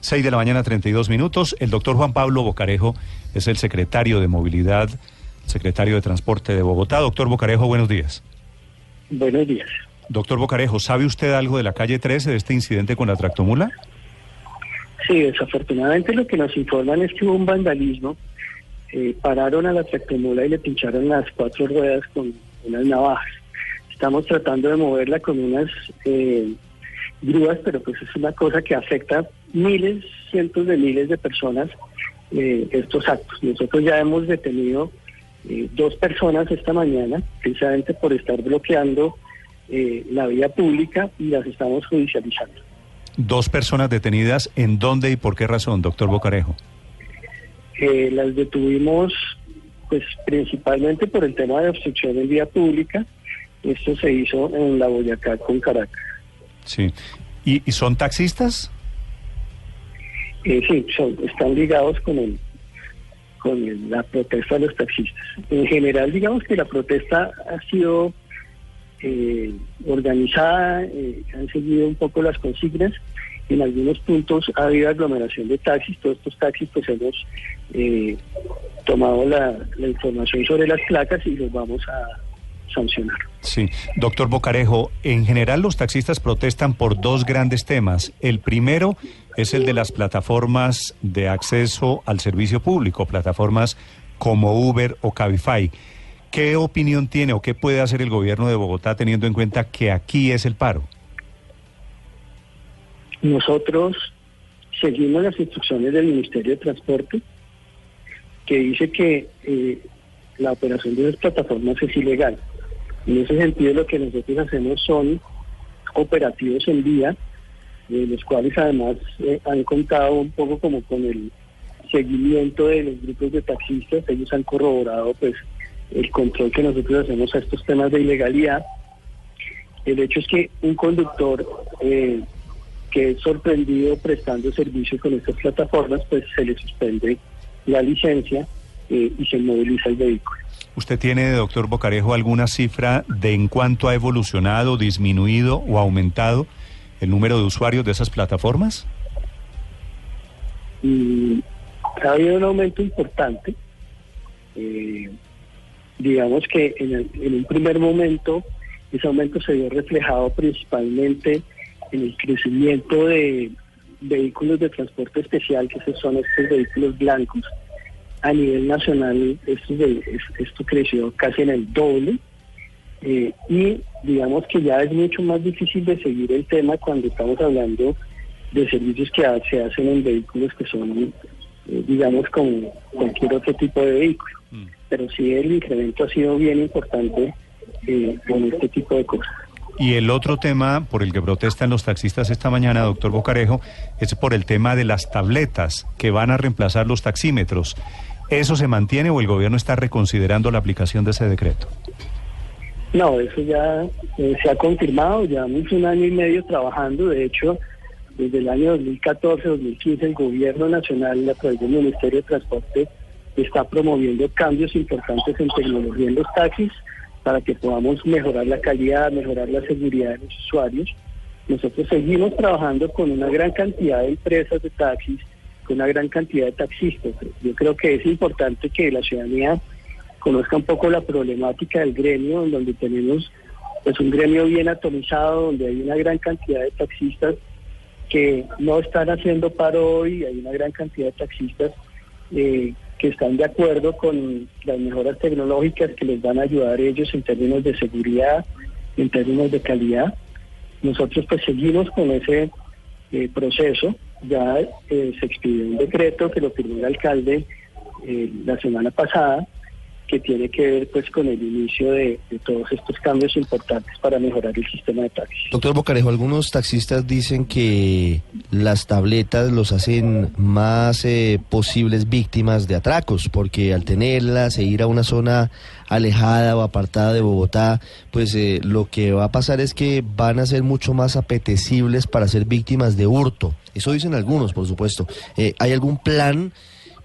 6 de la mañana, 32 minutos. El doctor Juan Pablo Bocarejo es el secretario de Movilidad, secretario de Transporte de Bogotá. Doctor Bocarejo, buenos días. Buenos días. Doctor Bocarejo, ¿sabe usted algo de la calle 13, de este incidente con la tractomula? Sí, desafortunadamente lo que nos informan es que hubo un vandalismo. Eh, pararon a la tractomula y le pincharon las cuatro ruedas con unas navajas. Estamos tratando de moverla con unas eh, grúas, pero pues es una cosa que afecta miles, cientos de miles de personas eh, estos actos. Nosotros ya hemos detenido eh, dos personas esta mañana, precisamente por estar bloqueando eh, la vía pública y las estamos judicializando. Dos personas detenidas, ¿en dónde y por qué razón, doctor Bocarejo? Eh, las detuvimos pues principalmente por el tema de obstrucción en vía pública. Esto se hizo en la Boyacá con Caracas. Sí. ¿Y, son taxistas? Eh, sí, son, están ligados con el con la protesta de los taxistas. En general, digamos que la protesta ha sido eh, organizada, eh, han seguido un poco las consignas. En algunos puntos ha habido aglomeración de taxis. Todos estos taxis, pues hemos eh, tomado la información sobre las placas y los vamos a sancionar. Sí. Doctor Bocarejo, en general los taxistas protestan por dos grandes temas. El primero es el de las plataformas de acceso al servicio público, plataformas como Uber o Cabify. ¿Qué opinión tiene o qué puede hacer el gobierno de Bogotá teniendo en cuenta que aquí es el paro? Nosotros seguimos las instrucciones del Ministerio de Transporte, que dice que eh, la operación de esas plataformas es ilegal. En ese sentido, lo que nosotros hacemos son operativos en vía, eh, los cuales además eh, han contado un poco como con el seguimiento de los grupos de taxistas. Ellos han corroborado pues el control que nosotros hacemos a estos temas de ilegalidad. El hecho es que un conductor eh, que es sorprendido prestando servicios con estas plataformas, pues se le suspende la licencia eh, y se moviliza el vehículo. ¿Usted tiene, doctor Bocarejo, alguna cifra de en cuánto ha evolucionado, disminuido o aumentado el número de usuarios de esas plataformas? Y ha habido un aumento importante. Eh, digamos que en, un primer momento ese aumento se vio reflejado principalmente en el crecimiento de vehículos de transporte especial, que son estos vehículos blancos. A nivel nacional esto, esto creció casi en el doble. Eh, y digamos que ya es mucho más difícil de seguir el tema cuando estamos hablando de servicios que se hacen en vehículos que son, eh, digamos, como cualquier otro tipo de vehículo. Pero sí el incremento ha sido bien importante eh, con este tipo de cosas. Y el otro tema por el que protestan los taxistas esta mañana, doctor Bocarejo, es por el tema de las tabletas que van a reemplazar los taxímetros. ¿Eso se mantiene o el gobierno está reconsiderando la aplicación de ese decreto? No, eso ya eh, se ha confirmado, llevamos un año y medio trabajando, de hecho, desde el año 2014-2015 el gobierno nacional a través del Ministerio de Transporte está promoviendo cambios importantes en tecnología en los taxis para que podamos mejorar la calidad, mejorar la seguridad de los usuarios. Nosotros seguimos trabajando con una gran cantidad de empresas de taxis, con una gran cantidad de taxistas. Yo creo que es importante que la ciudadanía conozca un poco la problemática del gremio, en donde tenemos pues un gremio bien atomizado, donde hay una gran cantidad de taxistas que no están haciendo paro hoy, hay una gran cantidad de taxistas eh, que están de acuerdo con las mejoras tecnológicas que les van a ayudar ellos en términos de seguridad, en términos de calidad. Nosotros pues seguimos con ese eh, proceso, ya eh, se expidió un decreto que lo firmó el alcalde eh, la semana pasada, que tiene que ver pues con el inicio de, todos estos cambios importantes para mejorar el sistema de taxis. Doctor Bocarejo, algunos taxistas dicen que las tabletas los hacen más eh, posibles víctimas de atracos, porque al tenerlas e ir a una zona alejada o apartada de Bogotá, pues eh, lo que va a pasar es que van a ser mucho más apetecibles para ser víctimas de hurto. Eso dicen algunos, por supuesto. Eh, ¿Hay algún plan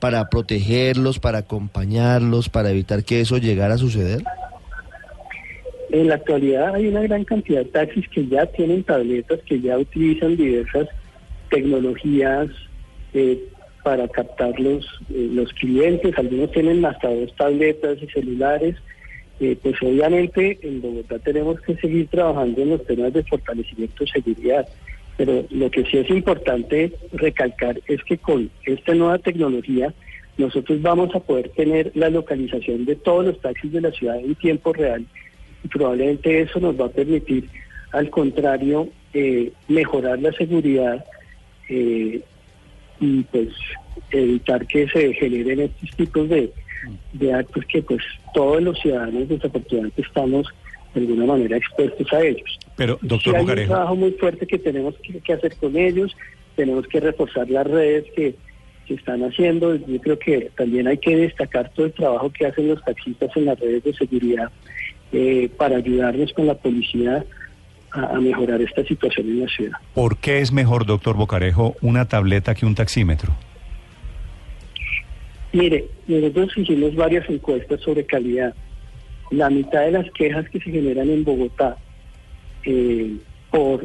para protegerlos, para acompañarlos, para evitar que eso llegara a suceder? En la actualidad hay una gran cantidad de taxis que ya tienen tabletas, que ya utilizan diversas tecnologías eh, para captar los, eh, los clientes. Algunos tienen hasta dos tabletas y celulares. Eh, pues obviamente en Bogotá tenemos que seguir trabajando en los temas de fortalecimiento de seguridad. Pero lo que sí es importante recalcar es que con esta nueva tecnología nosotros vamos a poder tener la localización de todos los taxis de la ciudad en tiempo real y probablemente eso nos va a permitir, al contrario, eh, mejorar la seguridad eh, y pues evitar que se generen estos tipos de, de actos que pues todos los ciudadanos desafortunadamente estamos de alguna manera expuestos a ellos. Pero, doctor Sí, hay un trabajo muy fuerte que tenemos que, que hacer con ellos, tenemos que reforzar las redes que, que están haciendo. Yo creo que también hay que destacar todo el trabajo que hacen los taxistas en las redes de seguridad eh, para ayudarnos con la policía a, a mejorar esta situación en la ciudad. ¿por qué es mejor, doctor Bocarejo, una tableta que un taxímetro? Mire, nosotros hicimos varias encuestas sobre calidad. La mitad de las quejas que se generan en Bogotá eh, por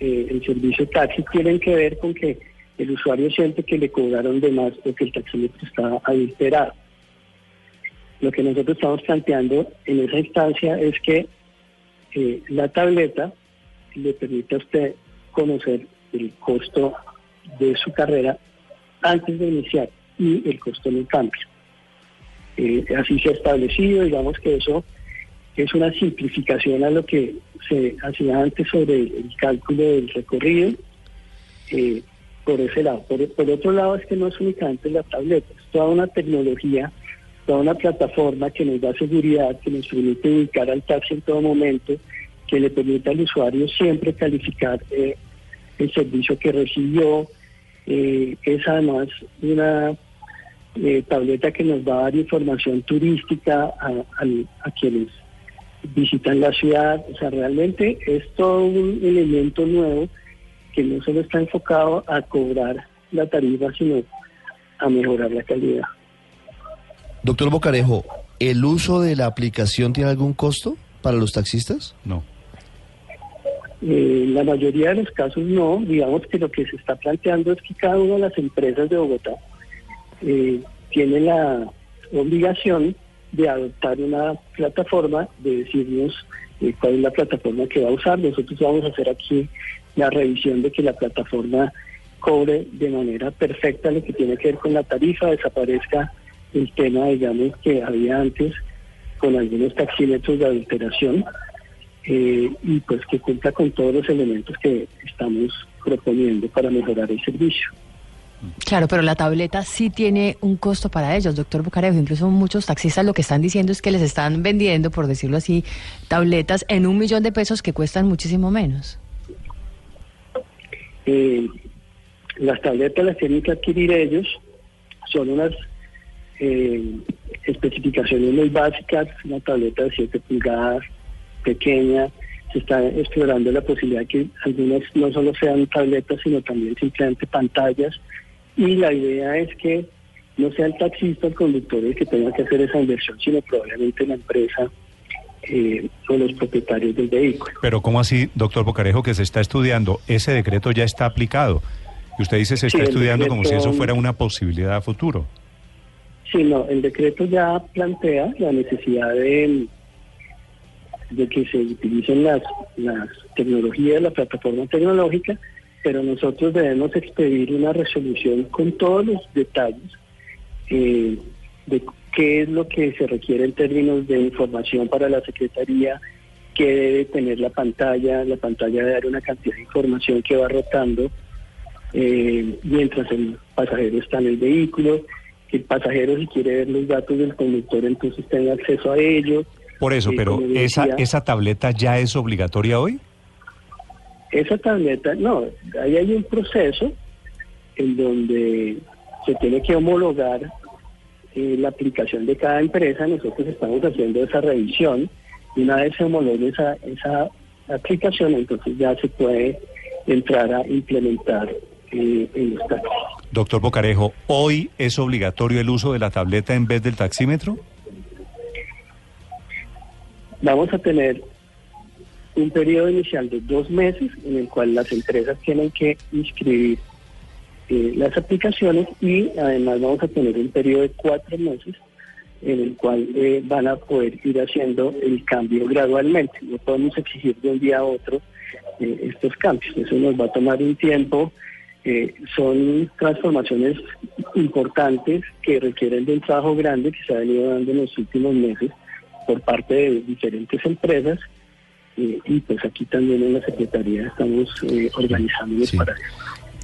eh, el servicio taxi tienen que ver con que el usuario siente que le cobraron de más porque el taxímetro está adulterado. Lo que nosotros estamos planteando en esa instancia es que eh, la tableta le permite a usted conocer el costo de su carrera antes de iniciar y el costo no cambia. Eh, así se ha establecido, digamos que eso es una simplificación a lo que se hacía antes sobre el cálculo del recorrido. eh, por ese lado. Por, por otro lado, es que no es únicamente la tableta, es toda una tecnología, toda una plataforma que nos da seguridad, que nos permite ubicar al taxi en todo momento, que le permite al usuario siempre calificar eh, el servicio que recibió. Eh, es además una eh, tableta que nos va a dar información turística a, a- a quienes visitan la ciudad. O sea, realmente es todo un elemento nuevo que no solo está enfocado a cobrar la tarifa, sino a mejorar la calidad. Doctor Bocarejo, ¿el uso de la aplicación tiene algún costo para los taxistas? No. Eh, la mayoría de los casos no, digamos que lo que se está planteando es que cada una de las empresas de Bogotá eh, tiene la obligación de adoptar una plataforma, de decirnos eh, cuál es la plataforma que va a usar. Nosotros vamos a hacer aquí la revisión de que la plataforma cobre de manera perfecta lo que tiene que ver con la tarifa, desaparezca el tema, digamos, que había antes con algunos taxímetros de adulteración eh, y pues que cuenta con todos los elementos que estamos proponiendo para mejorar el servicio. Claro, pero la tableta sí tiene un costo para ellos, doctor Bucarejo. Incluso muchos taxistas lo que están diciendo es que les están vendiendo, por decirlo así, tabletas en un millón de pesos que cuestan muchísimo menos. Eh, las tabletas las tienen que adquirir ellos, son unas eh, especificaciones muy básicas, una tableta de 7 pulgadas, pequeña, se está explorando la posibilidad de que algunas no solo sean tabletas, sino también simplemente pantallas, y la idea es que no sea el taxista, el conductor el que tenga que hacer esa inversión, sino probablemente la empresa eh, o los propietarios del vehículo. Pero ¿cómo así, doctor Bocarejo, que se está estudiando? Ese decreto ya está aplicado. Y usted dice se está estudiando como si eso fuera una posibilidad a futuro. Sí, no, el decreto ya plantea la necesidad de, de que se utilicen las, las tecnologías, la plataforma tecnológica, pero nosotros debemos expedir una resolución con todos los detalles eh, de qué es lo que se requiere en términos de información para la Secretaría, qué debe tener la pantalla, la pantalla debe dar una cantidad de información que va rotando eh, mientras el pasajero está en el vehículo, El pasajero si quiere ver los datos del conductor entonces tenga acceso a ellos. Por eso, Eh, pero esa, esa tableta ya es obligatoria hoy. Esa tableta, no, ahí hay un proceso en donde se tiene que homologar eh, la aplicación de cada empresa. Nosotros estamos haciendo esa revisión y una vez se homologue esa, esa aplicación, entonces ya se puede entrar a implementar eh, en los taxis. Doctor Bocarejo, ¿hoy es obligatorio el uso de la tableta en vez del taxímetro? Vamos a tener un periodo inicial de dos meses en el cual las empresas tienen que inscribir eh, las aplicaciones y además vamos a tener un periodo de cuatro meses en el cual eh, van a poder ir haciendo el cambio gradualmente. No podemos exigir de un día a otro eh, estos cambios. Eso nos va a tomar un tiempo. Eh, son transformaciones importantes que requieren de un trabajo grande que se ha venido dando en los últimos meses por parte de diferentes empresas eh, y pues aquí también en la Secretaría estamos eh, organizándonos Sí. para eso.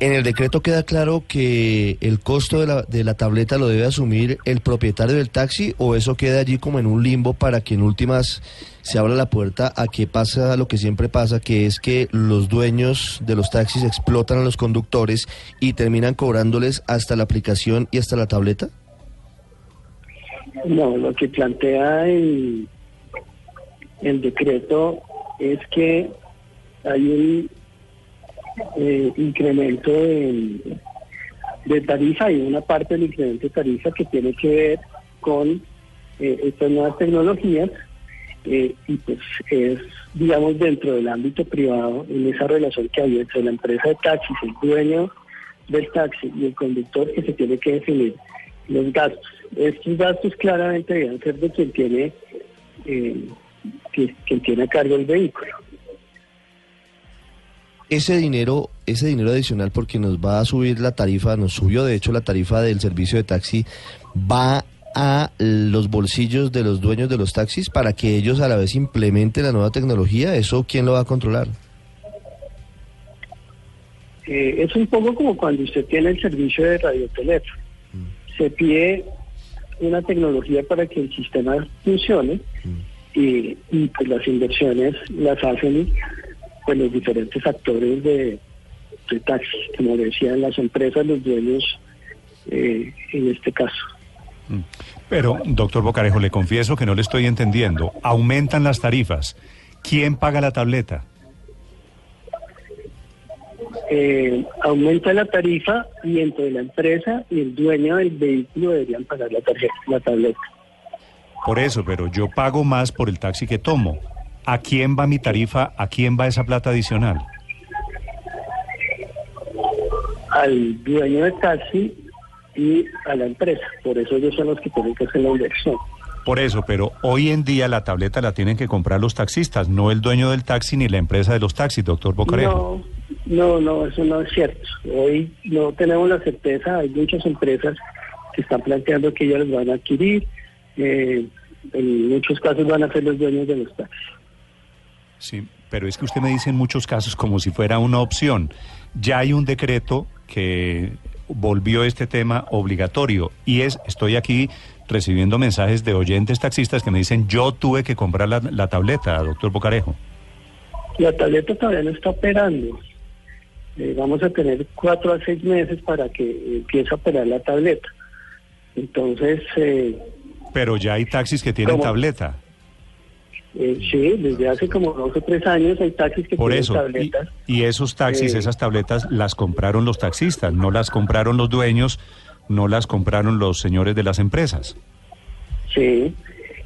En el decreto queda claro que el costo de la, de la tableta lo debe asumir el propietario del taxi o eso queda allí como en un limbo para que en últimas se abra la puerta a que pasa lo que siempre pasa, que es que los dueños de los taxis explotan a los conductores y terminan cobrándoles hasta la aplicación y hasta la tableta. No, lo que plantea el, el decreto es que hay un eh, incremento de, tarifa y una parte del incremento de tarifa que tiene que ver con eh, estas nuevas tecnologías eh, y pues es, digamos, dentro del ámbito privado, en esa relación que hay entre la empresa de taxis, el dueño del taxi y el conductor que se tiene que definir los gastos. Estos gastos claramente deben ser de quien tiene, que- quien tiene a cargo el vehículo. Ese dinero, ese dinero adicional porque nos va a subir la tarifa, nos subió de hecho la tarifa del servicio de taxi, va a los bolsillos de los dueños de los taxis para que ellos a la vez implementen la nueva tecnología. ¿Eso quién lo va a controlar? Eh, es un poco como cuando usted tiene el servicio de radioteléfono. Se pide una tecnología para que el sistema funcione y, y, pues las inversiones las hacen pues los diferentes actores de, de taxis, como decían las empresas, los dueños eh, en este caso. Pero, doctor Bocarejo, le confieso que no le estoy entendiendo. Aumentan las tarifas. ¿Quién paga la tableta? Eh, aumenta la tarifa y entre la empresa y el dueño del vehículo deberían pagar la tarjeta, la tableta. Por eso, pero yo pago más por el taxi que tomo. ¿A quién va mi tarifa? ¿A quién va esa plata adicional? Al dueño del taxi y a la empresa. Por eso ellos son los que tienen que hacer la inversión. Por eso, pero hoy en día la tableta la tienen que comprar los taxistas, no el dueño del taxi ni la empresa de los taxis, doctor Bocarejo. No, no, no, eso no es cierto. Hoy no tenemos la certeza, hay muchas empresas que están planteando que ellas los van a adquirir, eh, en muchos casos van a ser los dueños de los taxis. Sí, pero es que usted me dice en muchos casos como si fuera una opción. Ya hay un decreto que volvió este tema obligatorio y es, estoy aquí recibiendo mensajes de oyentes taxistas que me dicen, yo tuve que comprar la, la tableta, doctor Bocarejo. La tableta todavía no está operando. Eh, vamos a tener cuatro a seis meses para que empiece a operar la tableta. Entonces, eh, Pero ya hay taxis que tienen ¿Cómo? tableta. eh, sí, desde hace como dos o tres años hay taxis que Por tienen eso, y, tabletas. y esos taxis, Eh, esas tabletas las compraron los taxistas, no las compraron los dueños, no las compraron los señores de las empresas. Sí,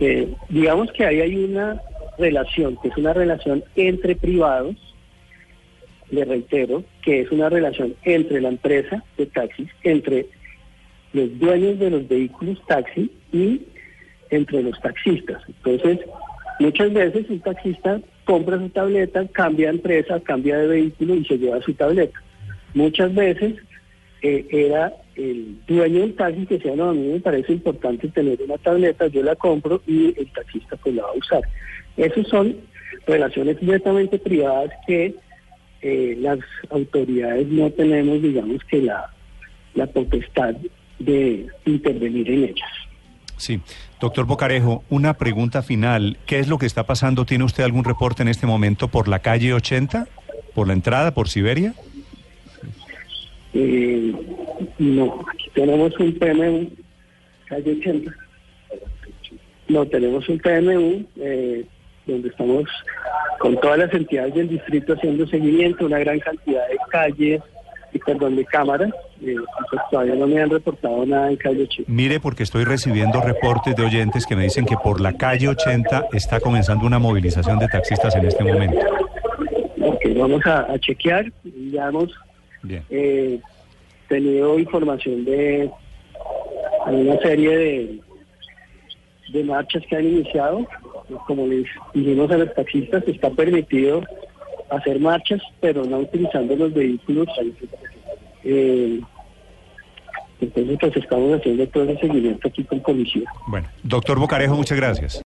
eh, digamos que ahí hay una relación, que es una relación entre privados, le reitero, que es una relación entre la empresa de taxis, entre los dueños de los vehículos taxi y entre los taxistas. Entonces, muchas veces un taxista compra su tableta, cambia de empresa, cambia de vehículo y se lleva su tableta. Muchas veces eh, era el dueño del taxi que decía, no, a mí me parece importante tener una tableta, yo la compro y el taxista pues la va a usar. Esas son relaciones netamente privadas que eh, las autoridades no tenemos, digamos, que la, la potestad de intervenir en ellas. Sí. Doctor Bocarejo, una pregunta final. ¿Qué es lo que está pasando? ¿Tiene usted algún reporte en este momento por la calle 80? ¿Por la entrada, por Siberia? Eh, no, aquí tenemos un PMU, calle 80. No, tenemos un PMU eh, donde estamos con todas las entidades del distrito haciendo seguimiento, una gran cantidad de calles, y perdón, de cámaras. Eh, pues todavía no me han reportado nada en calle 80. Mire, porque estoy recibiendo reportes de oyentes que me dicen que por la calle 80 está comenzando una movilización de taxistas en este momento. Ok, vamos a, a chequear. Ya hemos eh, tenido información de una serie de, de marchas que han iniciado. Como les dijimos a los taxistas, está permitido hacer marchas, pero no utilizando los vehículos. Eh, entonces, pues estamos haciendo todo ese seguimiento aquí con policía. Bueno, doctor Bocarejo, muchas gracias.